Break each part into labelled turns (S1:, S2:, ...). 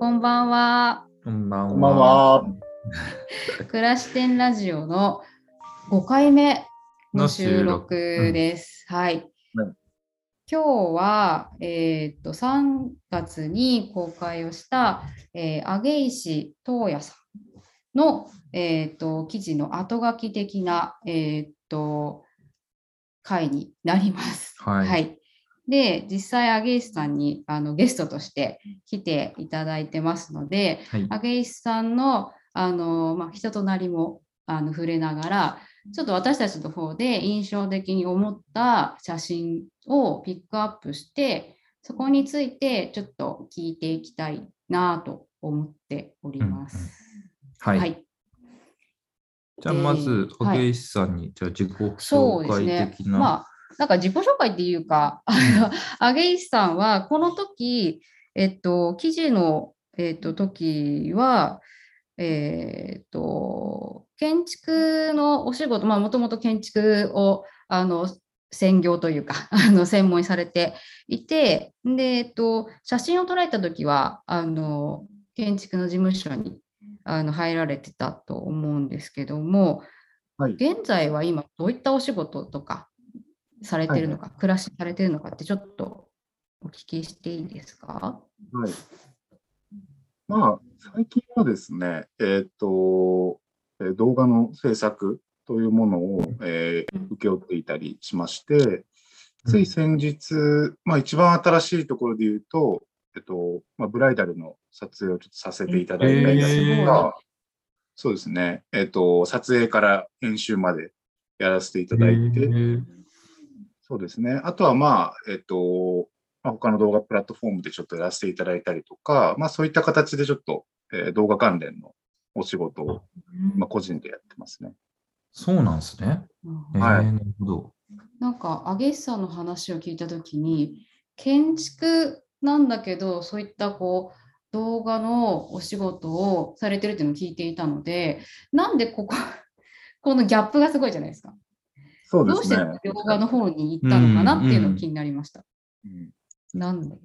S1: こんばんは。
S2: こんばんは。
S3: こんばんは。
S1: 暮らし店ラジオの5回目の収録です。はい。
S3: はい
S1: 今日は、えー、と3月に公開をした、えー、上石東也さんの、えー、と記事の後書き的な、えー、と回になります。
S2: はい
S1: で実際上石さんにあのゲストとして来ていただいてますので、
S2: はい。
S1: 上石さんのあの、まあ、人となりもあの触れながらちょっと私たちの方で印象的に思った写真をピックアップしてそこについてちょっと聞いていきたいなと思っております。
S2: はい。
S1: はい、
S2: じゃあ、まず、影石さんに、じゃあ、自己
S1: そう
S2: 紹介
S1: ですね
S2: 的。な。
S1: まあなんか自己紹介っていうか、あの上石さんはこの時、えっと、記事の、えっと、時は、えっと、建築のお仕事、まあ、もともと建築をあの専業というか、あの専門にされていて、で、えっと、写真を捉えた時は、あの建築の事務所にあの入られてたと思うんですけども、
S3: はい。
S1: 現在は今どういったお仕事とかされてるのか、暮らしされてるのかってちょっとお聞きしていいですか？
S3: はい。まあ、最近はですね、えっ、ー動画の制作というものを、えー
S1: うん。
S3: 請け負っていたりしまして、つい先日、まあ一番新しいところで言うと、えっと、まあ、ブライダルの撮影をちょっとさせていただいたりだと
S2: えー
S3: か、そうですね、えっと、撮影から編集までやらせていただいて、そうですね。あとはまあ、えっと、まあ、他の動画プラットフォームでちょっとやらせていただいたりとか、まあそういった形でちょっと、えー動画関連のお仕事を、まあ、個人でやってますね。
S2: そうなんですね。
S1: うん
S2: えー
S3: はい
S2: なるほど。
S1: なんか、上石さんの話を聞いたときに、建築なんだけど、そういったこう動画のお仕事をされてるっていうのを聞いていたので、なんでここ、このギャップがすごいじゃないですか。
S3: そうで
S1: どうして
S3: すね。
S1: 動画の方に行ったのかなっていうの
S2: うんうん
S1: が気になりました。
S3: うん
S1: なんで？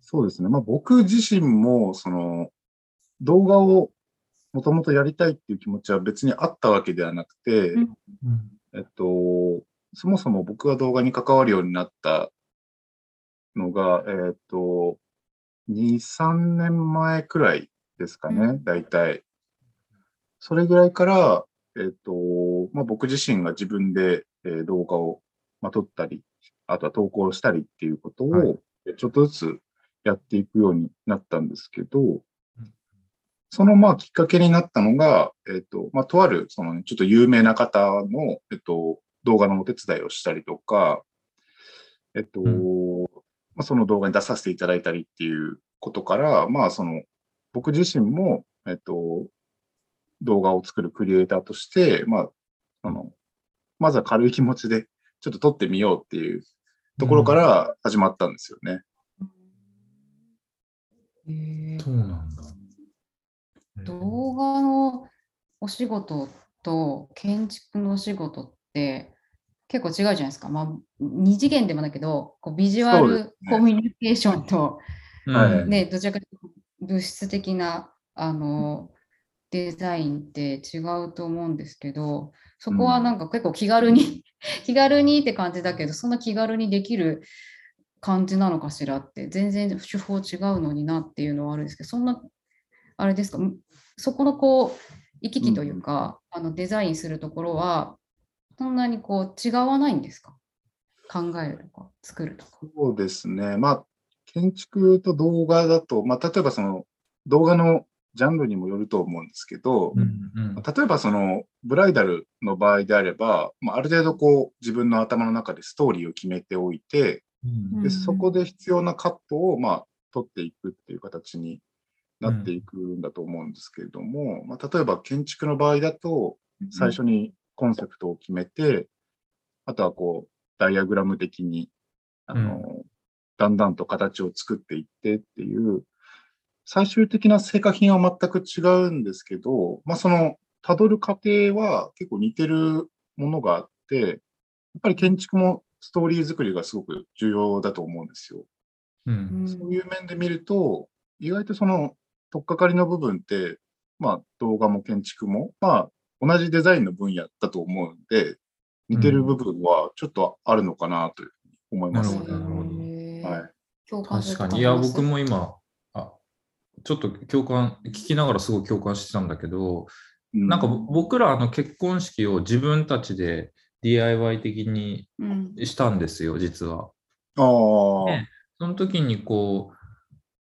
S3: そうですね。まあ僕自身も、その、動画をもともとやりたいっていう気持ちは別にあったわけではなくて、
S1: うん
S2: うん
S3: えっと、そもそも僕が動画に関わるようになったのが、えっと、2、3年前くらいですかね、大体。それぐらいから、えっと、まあ、僕自身が自分で、えー動画を、まあ、撮ったり、あとは投稿したりっていうこと
S2: はい。
S3: を、えちょっとずつやっていくようになったんですけど、そのまあきっかけになったのが、えっ、と、まあとある、そのね、ちょっと有名な方の、えっと、動画のお手伝いをしたりとか、えっと、
S2: う
S3: まあその動画に出させていただいたりっていうことから、まあその、僕自身も、えっと、動画を作るクリエイターとして、まあ、あの、まずは軽い気持ちで、ちょっと撮ってみようっていうところから始まったんですよね。
S1: へー
S2: そうなんだ。
S1: 動画のお仕事と建築のお仕事って結構違うじゃないですか。まあ、二次元でもだけど、こうビジュアルコミュニケーションと、
S2: うん
S3: はい
S1: ね、どちらかというと物質的なあのデザインって違うと思うんですけど、そこはなんか結構気軽に、気軽にって感じだけど、そんな気軽にできる感じなのかしらって、全然手法違うのになっていうのはあるんですけど、そんな、あれですか、んそこのこう、行き来というか、あのデザインするところは、そんなにこう違わないんですか？考えるとか、作るとか。
S3: そうですね。まあ、建築と動画だと、まあ、例えばその動画のジャンルにもよると思うんですけど、
S2: うんうん。
S3: 例えばそのブライダルの場合であれば、まあ、ある程度こう自分の頭の中でストーリーを決めておいて、
S2: うん
S1: うん。
S3: でそこで必要なカットをまあ取っていくっていう形になっていくんだと思うんですけれども、まあ、例えば建築の場合だと、最初にコンセプトを決めて、あとはこう、ダイアグラム的に、あの、だんだんと形を作っていってっていう、最終的な成果品は全く違うんですけど、まあその、辿る過程は結構似てるものがあって、やっぱり建築もストーリー作りがすごく重要だと思うんですよ。
S2: うん
S3: そういう面で見ると、意外とその、取っかかりの部分って、まあ、動画も建築も、まあ、同じデザインの分野だと思うんで、似てる部分はちょっとあるのかなというふうに思いますね。
S2: なるほどなるほど
S3: はい。
S2: 確かに。いや、僕も今、あちょっと共感、聞きながらすごい共感してたんだけど、
S3: うん。
S2: なんか僕らあの結婚式を自分たちで DIY 的に
S1: うん。
S2: したんですよ、実は。
S3: ああ、
S2: ねその時にこ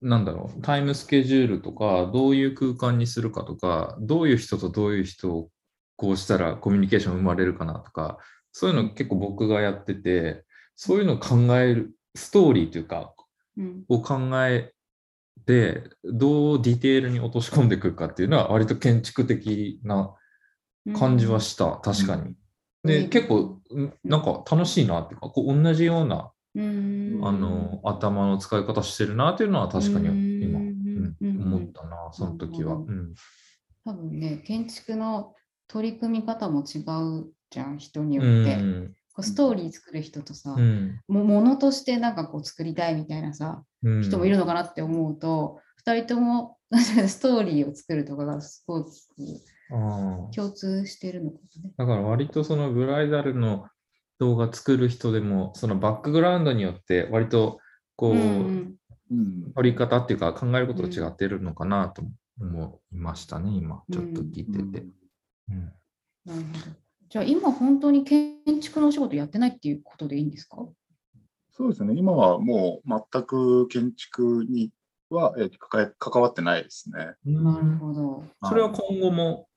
S2: う、なんだろう、タイムスケジュールとか、どういう空間にするかとか、どういう人とどういう人をこうしたらコミュニケーション生まれるかなとか、そういうの結構僕がやってて、そういうのを考える、ストーリーというか、
S1: うん。
S2: を考えて、どうディテールに落とし込んでいくかっていうのは、割と建築的な感じはした、確かに。
S1: う
S2: で、
S1: ん。
S2: 結構、ん。なんか楽しいなっていうか、こう同じような
S1: うん
S2: あの頭の使い方してるなっていうのは確かに今、
S1: うん
S2: うん
S1: うん
S2: 思ったな、その時は。うん。
S1: 多分ね建築の取り組み方も違うじゃん人によ
S2: う
S1: って、
S2: ん
S1: こうストーリー作る人とさ、
S2: うん。
S1: もものとしてなんかこう作りたいみたいなさ
S2: うん。
S1: 人もいるのかなって思うと、2人とも ストーリーを作るとかがすごく共通してるのかもね。
S2: だから割とそのブライダルの動画作る人でも、そのバックグラウンドによって割とこう、
S1: うん
S3: うん。
S2: 取り方っていうか考えることが違ってるのかなと思いましたね、今、ちょっと聞いてて。うん。
S1: なるほど。じゃあ今本当に建築のお仕事やってないっていうことでいいんですか？
S3: そうですね。今はもう全く建築には、えー関わってないですね。
S1: なるほど。
S2: それは今後も、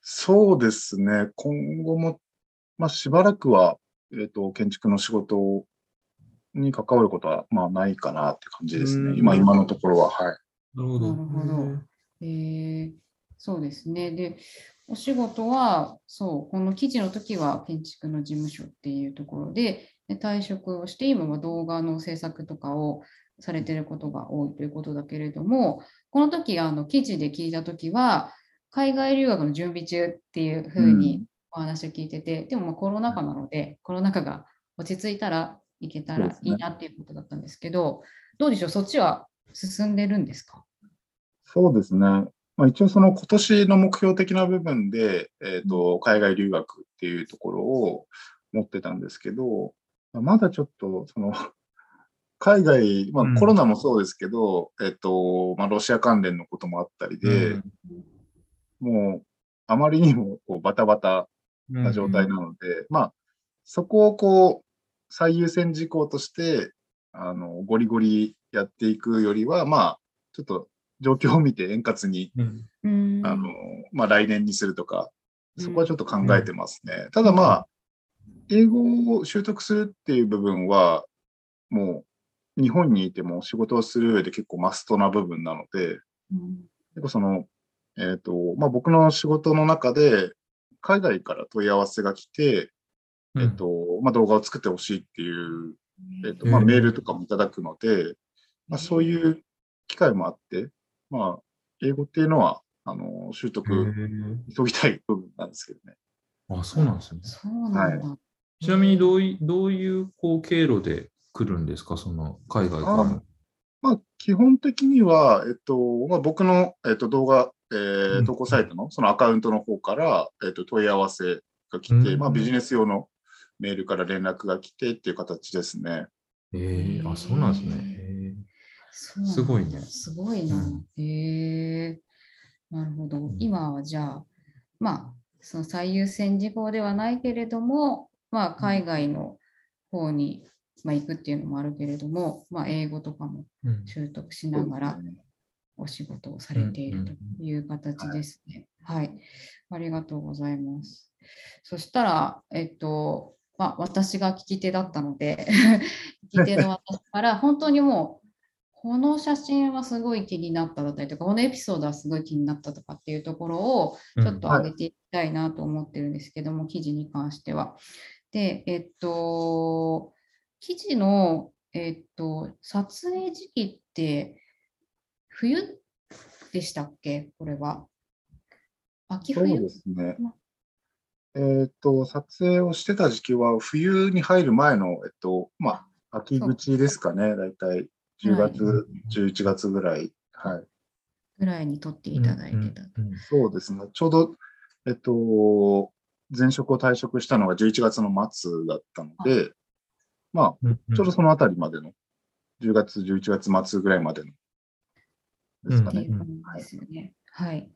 S3: そうですね。今後も、まあ、しばらくは、えっ、と、建築の仕事に関わることは、まあ、ないかなって感じですね。
S2: うん
S3: 今、今のところは、はい。
S2: なるほど。
S1: なるほどえーそうですね。で、お仕事は、そう、この記事の時は建築の事務所っていうところで、で退職をして、今は動画の制作とかをされてることが多いということだけれども、この時、あの記事で聞いた時は、海外留学の準備中っていうふうにお話を聞いてて、でもまあコロナ禍なので、コロナ禍が落ち着いたら行けたらいいなっていうことだったんですけど、どうでしょう、そっちは進んでるんですか？
S3: そうですね。まあ、一応、その今年の目標的な部分で、えっ、と、海外留学っていうところを持ってたんですけど、まあまだちょっと、その、海外、ま
S2: うん。
S3: あ、コロナもそうですけど、えっ、と、まあ、ロシア関連のこともあったりで、もう、あまりにもこうバタバタ
S2: うん
S3: な状態なので、まあ、そこをこう、最優先事項として、あの、ゴリゴリやっていくよりは、まあ、ちょっと状況を見て円滑に、
S2: うん。
S1: うん。
S3: あの、まあ、来年にするとか、そこはちょっと考えてますね。た
S2: うん。
S3: だまあ、英語を習得するっていう部分は、もう、日本にいても仕事をする上で結構マストな部分なので、
S1: うん。
S3: 結構その、えっ、と、まあ、僕の仕事の中で、海外から問い合わせが来て、えっ、と、まあ、動画を作ってほしいっていう、えっ、と、まあ、
S2: うん。
S3: メールとかもいただくので、まあ、そういう機会もあって、まあ、英語っていうのは、あの、習
S2: へ
S3: 得、
S2: ー
S3: 急ぎたい部分なんですけどね。
S2: あ、そうなんですね。
S1: そうなんだ。
S2: ちなみにどういどういうこう経路で来るんですか、その海外からの。
S3: まあ、基本的には、えっと、まあ、僕の、えっと、動画、え
S2: うん
S3: ー、投稿サイトのそのアカウントの方から、えっと、問い合わせが来て、
S2: うん
S3: まあ、ビジネス用のメールから連絡が来てっていう形ですね。
S2: えー、あ、そうなんですね。すごいね
S1: すごいな。
S2: うん
S1: へえなるほど
S2: ん。
S1: 今はじゃあ、まあ、その最優先事項ではないけれども、まあ、海外の方に、まあ、行くっていうのもあるけれども、まあ、英語とかも習得しながらお仕事をされていると
S2: うん
S1: いう形ですね。はい。ありがとうございます。そしたら、えっと、まあ、私が聞き手だったので、聞き手の私から、本当にもう、この写真はすごい気になっただったりとか、このエピソードはすごい気になったとかっていうところをちょっと上げていきたいなと思ってるんですけども、うんはい、記事に関しては。で、えっと、記事の、えっと、撮影時期って冬でしたっけ、これは。秋冬？
S3: そうですね。えー、っと、撮影をしてた時期は冬に入る前の、えっと、まあ、秋口ですかね、大体。10月、はい、11月ぐらい、はい。
S1: ぐらいに取っていただいてた。
S2: うんうんうん、
S3: そうですね。ちょうど、えっと、前職を退職したのが11月の末だったので、まあ、ちょうどそのあたりまでの、10月、11月末ぐらいまでの、ですかね。
S1: うんうんはい、ですね。はい。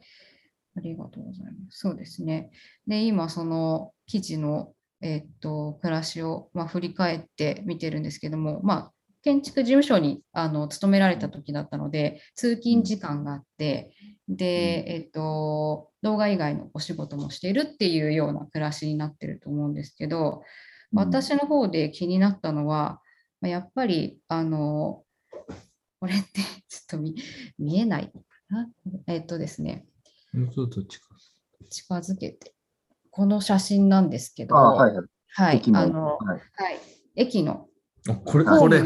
S1: ありがとうございます。そうですね。で、今、その記事の、えー、っと、暮らしを、まあ、振り返って見てるんですけども、まあ、建築事務所にあの勤められた時だったので、通勤時間があって、で、えっと、動画以外のお仕事もしているっていうような暮らしになってると思うんですけど、私の方で気になったのは、まあやっぱり、あの、これってちょっと見見えないかな？えっとですね、
S2: ちょっと近
S1: づけて。この写真なんですけど、
S3: あはいはい。
S1: あの、
S3: はい。
S1: はい、駅の
S2: あ、これ、
S1: ホ
S2: これ。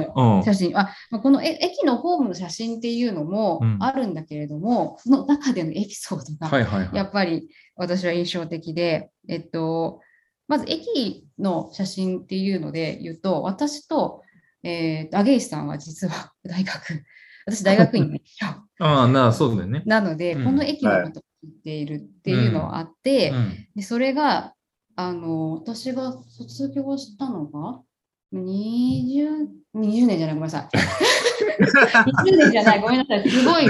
S1: 写真、あまあこのえ駅のホームの写真っていうのも
S2: うん
S1: あるんだけれども、その中でのエピソードが
S2: はいはいはい。
S1: やっぱり私は印象的で、えっと、まず駅の写真っていうので言うと、私と、えー、アゲイスさんは実は 大学、私大学院。
S2: ああ、なあ、そうだよね。
S1: なので、
S2: うん
S1: この駅のことを聞いているっていうのはあって、
S2: うん
S1: でそれがあの私が卒業したのが20、20年じゃない、ごめんなさい。20年じゃない、ごめんなさい。すごい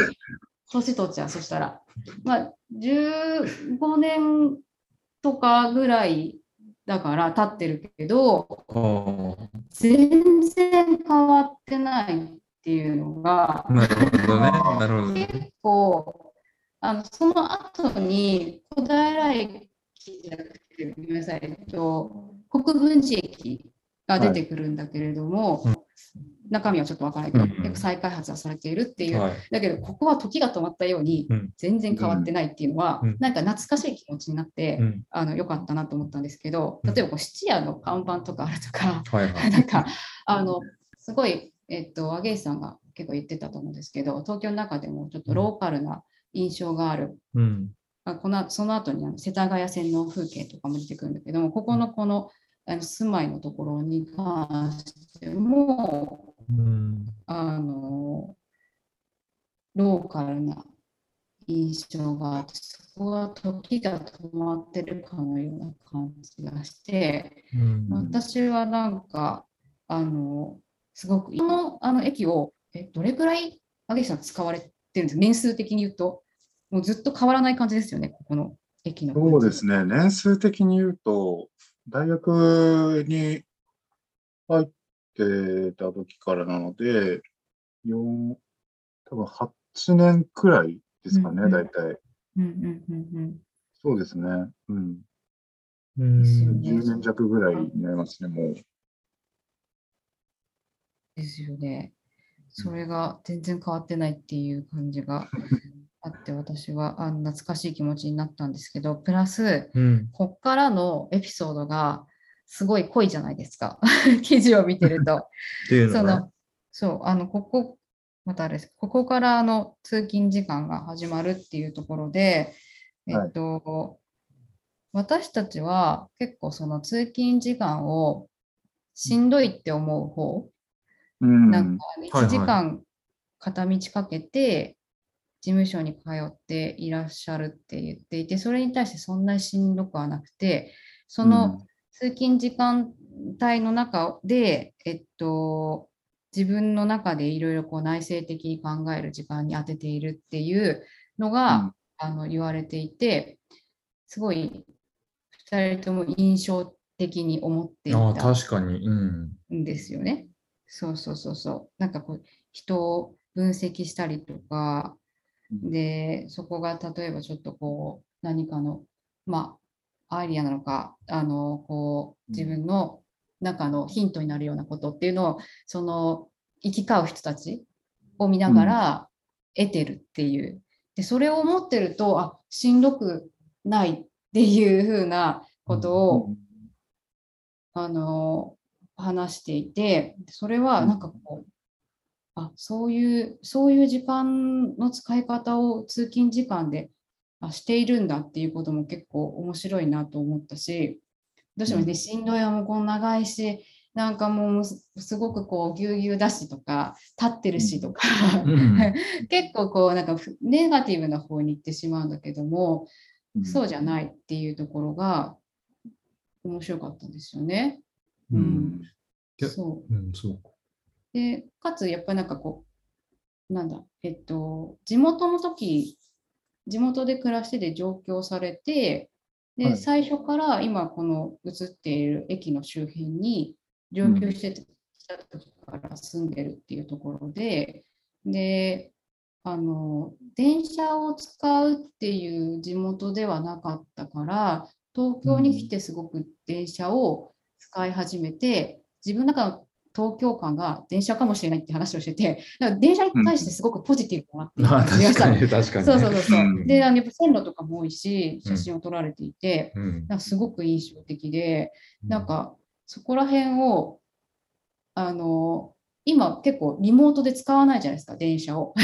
S1: 年取っちゃう、そしたら。まあ、15年とかぐらいだから経ってるけど、
S2: あ
S1: 全然変わってないっていうのが
S2: あ、、なるほどね。なるほどね。
S1: 結構、あのその後に小平駅じゃなくて、ごめんなさい、えっと、国分寺駅が出てくるんだけれども、
S2: うん
S1: 中身はちょっとわからないけど、
S2: うんうん
S1: 結構再開発はされているっていう、
S2: はい。
S1: だけど、ここは時が止まったように
S2: うん、
S1: 全然変わってないっていうのは、
S2: うん
S1: なんか懐かしい気持ちになって、
S2: うん。
S1: あのよかったなと思ったんですけど、
S2: うん
S1: 例えばこう質屋の看板とかあるとか、
S2: はいはい。
S1: なんか、あの、すごい、えっと、アゲイさんが結構言ってたと思うんですけど、東京の中でもちょっとローカルな印象がある。
S2: うん。
S1: あこのその後にあの世田谷線の風景とかも出てくるんだけども、ここのこのあの住まいのところに関しても、
S2: うん。
S1: あの、ローカルな印象があって、そこは時が止まってるかのような感じがして、
S2: うん
S1: 私はなんか、あの、すごく、このあの駅を、え、どれくらい、あげさん使われてるんですか？年数的に言うと、もうずっと変わらない感じですよね、ここの駅の。
S3: そうですね。年数的に言うと、大学に入ってた時からなので、4、多分8年くらいですかね、
S1: うんうん
S3: 大体。
S1: うんうんうんうん。
S3: そうですね。うん。
S2: うん
S1: ですよね
S3: 10年弱ぐらいになりますね、もう。
S1: ですよね。それが全然変わってないっていう感じが あって、私はあ懐かしい気持ちになったんですけど、プラス、
S2: うん。
S1: こっからのエピソードがすごい濃いじゃないですか。記事を見てると。
S2: っていうのは
S1: その、そう、あの、ここ、またあれです。ここからあの通勤時間が始まるっていうところで、え
S3: はい
S1: っと、私たちは結構その通勤時間をしんどいって思う方、
S3: うん。
S1: なんか
S2: はい
S1: 1時間片道かけて事務所に通っていらっしゃるって言っていて、それに対してそんなにしんどくはなくて、その通勤時間帯の中で、えっと、自分の中でいろいろこう内省的に考える時間に当てているっていうのが、
S3: うん
S1: あの言われていて、すごい2人とも印象的に思っていた
S2: 確かに。うん。
S1: んですよね。そうそうそうそう。なんかこう人を分析したりとか、
S3: うん
S1: で、そこが例えばちょっとこう何かの、まあ、アイディアなのか、あの、こう自分の中のヒントになるようなことっていうのを、その行き交う人たちを見ながら得てるっていう。で、それを思ってると、あ、しんどくないっていうふうなことを、あの話していて、それはなんかこう、あそういう、そういう時間の使い方を通勤時間であしているんだっていうことも結構面白いなと思ったし、どうしてもね、しんどいわ、もうこの長いし、なんかもうすすごくこうぎゅうぎゅうだしとか立ってるしとか、
S2: うん。
S1: 結構こうなんかふネガティブな方に行ってしまうんだけども、そうじゃないっていうところが面白かったんですよね。
S2: う
S1: うんん、
S2: いや
S1: そう。
S2: うん、そうか。
S1: でかつやっぱりなんかこうなんだえっと地元の時地元で暮らしてて上京されてで、
S3: はい。
S1: 最初から今この映っている駅の周辺に上京してた時から住んでるっていうところで、であの電車を使うっていう地元ではなかったから東京に来てすごく電車を使い始めて、自分の中の東京間が電車かもしれないって話をしてて、だから電車に対してすごくポジティブだなっていう
S2: 確かに、確かに、ね。
S1: そうそうそうで、あのやっぱ線路とかも多いし、写真を撮られていて、
S2: うん。
S1: なんかすごく印象的で、なんかそこら辺を、あの、今結構リモートで使わないじゃないですか、電車を。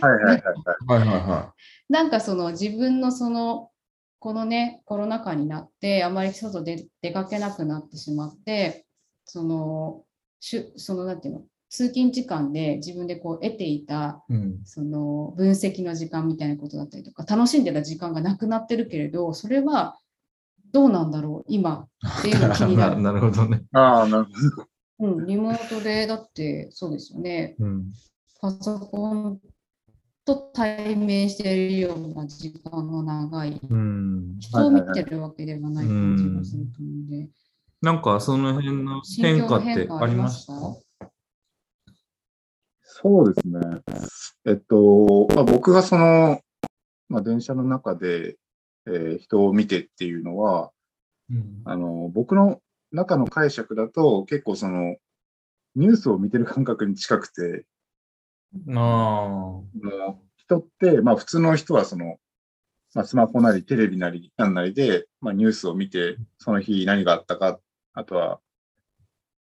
S3: はいはいはいはい。
S2: はいはいは
S1: なんかその自分のその、このね、コロナ禍になって、あまり外で出かけなくなってしまって、その、しゅそのなんていうの、通勤時間で自分でこう得ていた
S2: い。うん。
S1: その分析の時間みたいなことだったりとか楽しんでた時間がなくなってるけれどそれはどうなんだろう今っていうのが気にな
S2: な
S1: る、
S2: なるほどね。
S3: ああ、なるほど。
S1: うん、リモートでだってそうですよね
S2: うん。
S1: パソコンと対面しているような時間の長い
S2: うん。
S1: 人を見てるわけではない感じがすると思うので、
S2: なんかその辺の変化ってありました？
S3: そうですね。えっと、まあ、僕がその、まあ、電車の中で、えー人を見てっていうのは、
S2: うん。
S3: あの、僕の中の解釈だと結構その、ニュースを見てる感覚に近くて、
S2: あ
S3: 人って、まあ普通の人はその、まあスマホなりテレビなりなんなりで、まあニュースを見て、その日何があったか、あとは、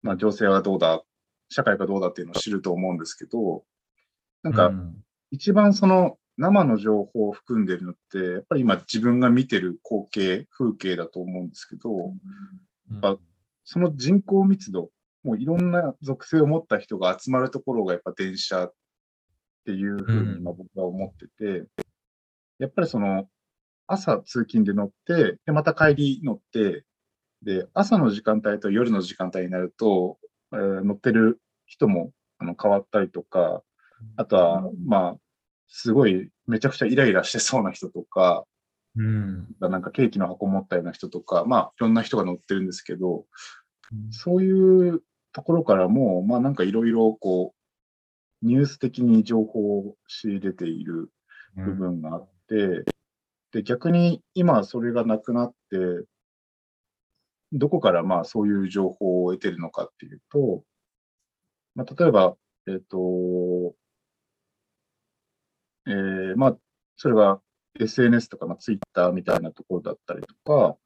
S3: まあ情勢はどうだ、社会がどうだっていうのを知ると思うんですけど、なんか
S2: うん。
S3: 一番その生の情報を含んでるのって、やっぱり今自分が見てる光景、風景だと思うんですけど、ぱその人口密度、もういろんな属性を持った人が集まるところがやっぱ電車っていうふうに今僕は思ってて、やっぱりその朝通勤で乗って、で、また帰り乗って、で、朝の時間帯と夜の時間帯になると、えー乗ってる人もあの変わったりとか、あとは、まあ、すごいめちゃくちゃイライラしてそうな人とか、
S2: うん。
S3: なんかケーキの箱持ったような人とか、まあ、いろんな人が乗ってるんですけど、そういうところからも、まあなんかいろいろこう、ニュース的に情報を仕入れている部分があって、で、逆に今それがなくなって、どこからまあそういう情報を得てるのかっていうと、まあ例えば、えっ、と、えーまあ、それが SNS とか、まあ、Twitter みたいなところだったりとか、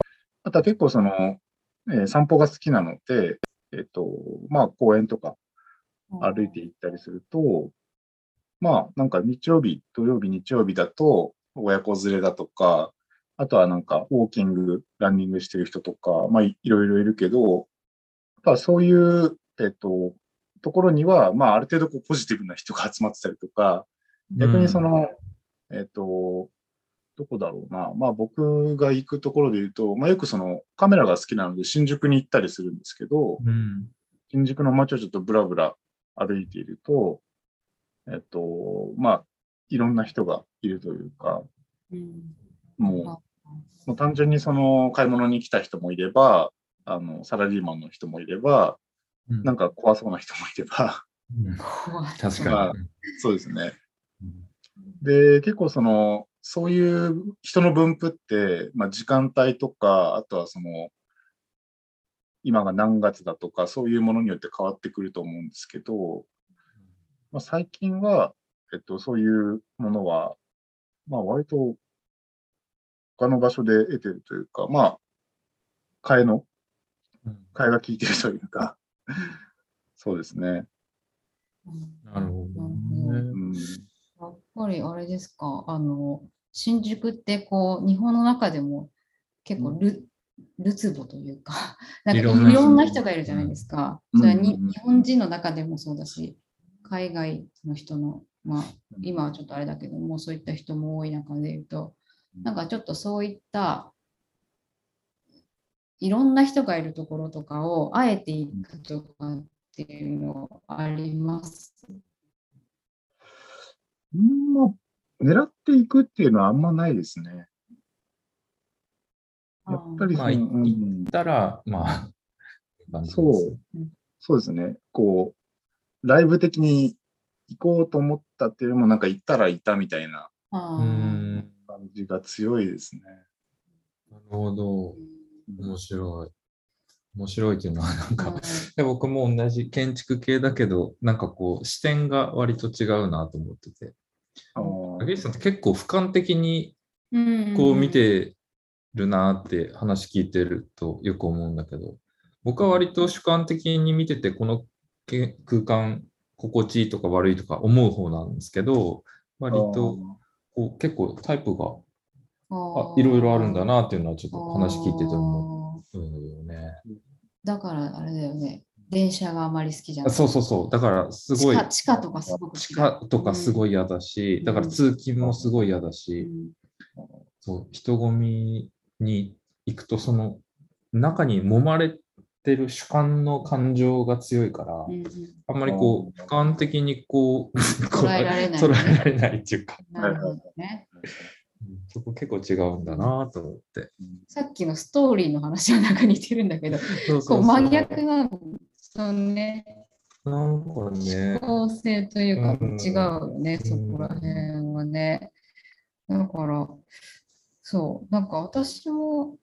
S3: あとは結構その、えー散歩が好きなので、えっ、と、まあ公園とか歩いて行ったりすると、まあなんか日曜日、土曜日、日曜日だと親子連れだとか、あとはなんかウォーキング、ランニングしてる人とか、まあいいろいろいるけど、やっぱそういう、えっ、と、ところには、まあある程度こうポジティブな人が集まってたりとか、逆にその、えっ、と、どこだろうな。まあ僕が行くところで言うと、まあよくそのカメラが好きなので新宿に行ったりするんですけど、
S2: うん。
S3: 新宿の街をちょっとブラブラ歩いていると、えっと、まあ、いろんな人がいるというか、
S1: うん
S3: もう、もう単純にその買い物に来た人もいれば、あの、サラリーマンの人もいれば、
S2: うん
S3: なんか怖そうな人もいれば、
S2: うん
S1: 怖い
S2: 確
S3: まあ
S2: かに。
S3: そうですね。
S2: うん
S3: で、結構その、そういう人の分布って、まあ時間帯とか、あとはその、今が何月だとか、そういうものによって変わってくると思うんですけど、まあ、最近は、えっと、そういうものは、まあ割と他の場所で得てるというか、まあ、替えの、
S2: うん。
S3: 替えが効いてるというか、そうですね。
S2: なるほどね。
S3: うん、
S1: やっぱりあれですか、あの、新宿ってこう、日本の中でも結構ル,、るつぼというか、なんかい
S2: いろんな人
S1: がいるじゃないですか。
S3: うん。
S1: それはに
S3: うんうん。
S1: 日本人の中でもそうだし、海外の人の、まあ、今はちょっとあれだけども、そういった人も多い中で言うと、なんかちょっとそういった、いろんな人がいるところとかを、あえて行くとかっていうのあります？
S3: うんまあ、狙っていくっていうのはあんまないですね。やっぱりその、
S2: まあい
S3: うん。
S2: 行ったら、まあ、
S3: そう
S1: うん、
S3: そう。ですね。こう、ライブ的に行こうと思ったっていうよりも、なんか行ったらいたみたいな。
S2: うー。ん、
S3: 感じが強いですね。
S2: なるほど。面白い。面白いっていうのは、なんか、
S1: うん
S2: で僕も同じ建築系だけど、なんかこう、視点が割と違うなと思ってて。竹内さんって結構俯瞰的に
S1: うん
S2: こう見てるなって話聞いてるとよく思うんだけど、僕は割と主観的に見てて、このけ空間心地いいとか悪いとか思う方なんですけど、割とこう結構タイプがあいろいろあるんだなっていうのはちょっと話聞いてて思うよね。
S1: だからあれだよね。電車があまり好きじゃな
S2: あ
S1: い。
S2: そうそうそう。だからすごい
S1: 地下とかすごく
S2: 地下とかすごい嫌だし、
S1: うん
S2: だから通勤もすごい嫌だし、
S1: うん
S2: そう人混みに行くとその中に揉まれてる主観の感情が強いから、
S1: うんうん。
S2: あんまりこう俯瞰的にこう
S1: 捉えられない
S2: 捉えられないっていうか、
S1: なるほどね。
S2: うんそこ結構違うんだなと思って。
S1: さっきのストーリーの話はなんか似てるんだけど、
S2: そう
S1: こう真逆なの、そのね、
S2: なんかね、
S1: 構成というか
S2: うん。
S1: 違うよね、そこら辺はね。だから、そう、なんか私も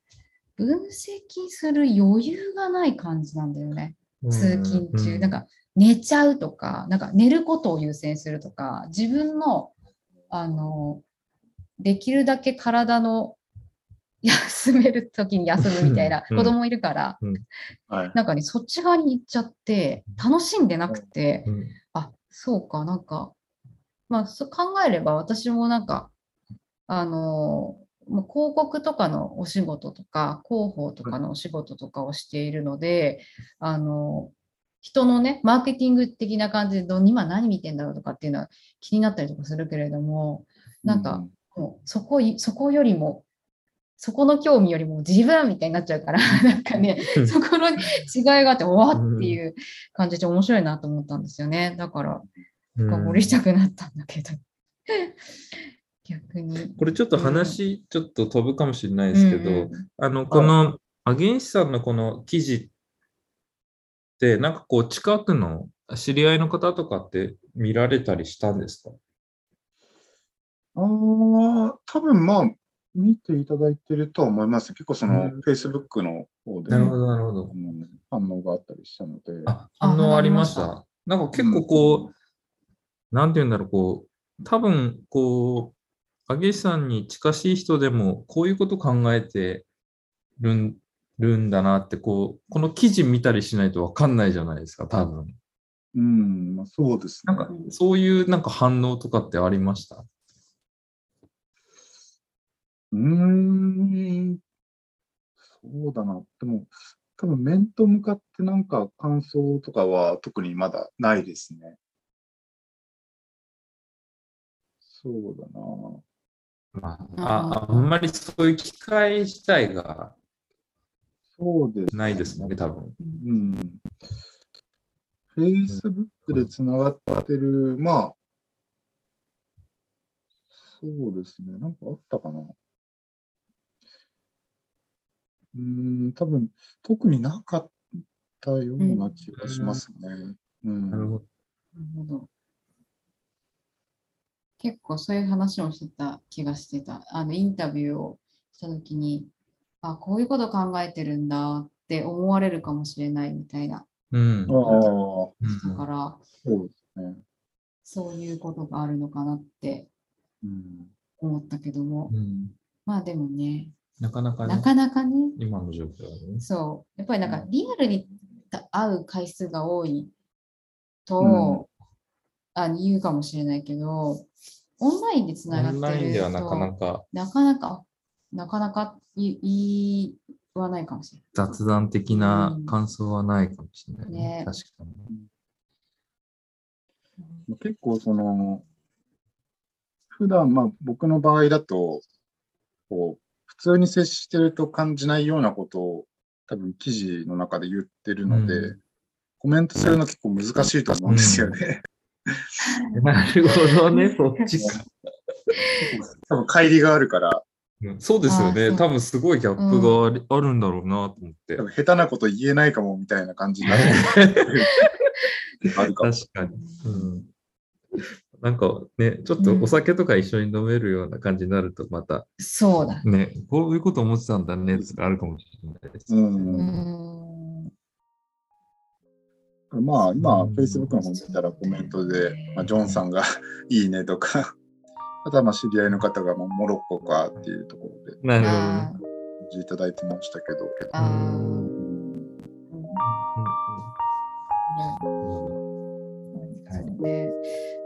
S1: 分析する余裕がない感じなんだよね。通勤中、なんか寝ちゃうとか、なんか寝ることを優先するとか、自分の、あの、できるだけ体の 休めるときに休むみたいな
S2: うん。
S1: 子供いるから、
S3: はい。
S1: なんかね、そっち側に行っちゃって、楽しんでなくて、
S2: うん。
S1: あ、そうか、なんか、まあ、そう考えれば私もなんか、あの、もう広告とかのお仕事とか、広報とかのお仕事とかをしているので、あの、人のね、マーケティング的な感じでど、今何見てんだろうとかっていうのは気になったりとかするけれども、なんか、もうそこい、そこよりも、そこの興味よりも自分みたいになっちゃうから、なんかね、そこの違いがあって、わーっていう感じで面白いなと思ったんですよね。だから、深掘りしたくなったんだけど。逆に。
S2: これちょっと話、ちょっと飛ぶかもしれないですけど、
S1: うんうん
S2: あの、この、アゲンシさんのこの記事って、なんかこう、近くの知り合いの方とかって見られたりしたんですか？
S3: ああ、多分まあ、見ていただいてるとは思います。結構その、
S2: うん
S3: Facebook の方で、
S2: なるほど、なるほど。
S3: うん反応があったりしたので、
S2: あ、反応ありまし
S1: あ
S2: た。なんか結構こう、なんて言うんだろう、こう、多分こう、アゲさんに近しい人でも、こういうこと考えてるんるんだなって、こう、この記事見たりしないとわかんないじゃないですか、多分。
S3: うん、まあ、そうですね。
S2: なんか、そういうなんか反応とかってありました？
S3: うーん、そうだな。でも、多分面と向かってなんか感想とかは特にまだないですね。そうだな。
S2: まあ、ああんまりそういう機会自体が
S3: そうです。
S2: ないですね、多分。
S3: うん。Facebook でつながってる、まあ、そうですね。なんかあったかな。うーん、多分、特になかったような気がしますね。うん。
S2: なるほど。
S1: なるほど。結構そういう話をしてた気がしてた。あのインタビューをしたときに、あ、こういうこと考えてるんだって思われるかもしれないみたいな。
S2: うん
S3: ああ、。そ
S2: うん
S1: だから、
S3: うですね。
S1: そういうことがあるのかなって
S3: うん。
S1: 思ったけども、
S2: うん
S1: まあでもね、
S2: なかなかね
S1: な、かなかね、
S2: 今の状況はね。
S1: そう、やっぱりなんかリアルに会う回数が多いと、
S3: うん
S1: あ言うかもしれないけど、オンラインでつながってると、
S2: オンラインではなかなか、
S1: なかなか、なかなかいいいはないかもしれ
S2: 雑談的な感想はないかもしれないね。
S1: ね
S2: 確かに。
S3: 結構その、普段まあ僕の場合だと、こう、普通に接してると感じないようなことを多分記事の中で言ってるので、
S2: う
S3: コメントするの結構難しいと思うんですよね。
S2: なるほどね、そっちか。
S3: 多分乖離があるから、
S2: うんそうですよね。多分すごいギャップがあるんだろうなと思って
S3: 下手なこと言えないかもみたいな感じになるあるかも。
S2: 確かに。うん。なんかね、ちょっとお酒とか一緒に飲めるような感じになると、また
S1: ない。そうだ。
S2: ね、こういうこと思ってたんだねとかあるかもしれないです。
S3: う。
S1: うんん。
S3: まあ今、Facebook の方見たらコメントで、まあ、ジョンさんが いいねとかあとはまあ知り合いの方がまあモロッコかっていうところで、
S2: なるほど。
S3: いただいてましたけど。
S1: はい、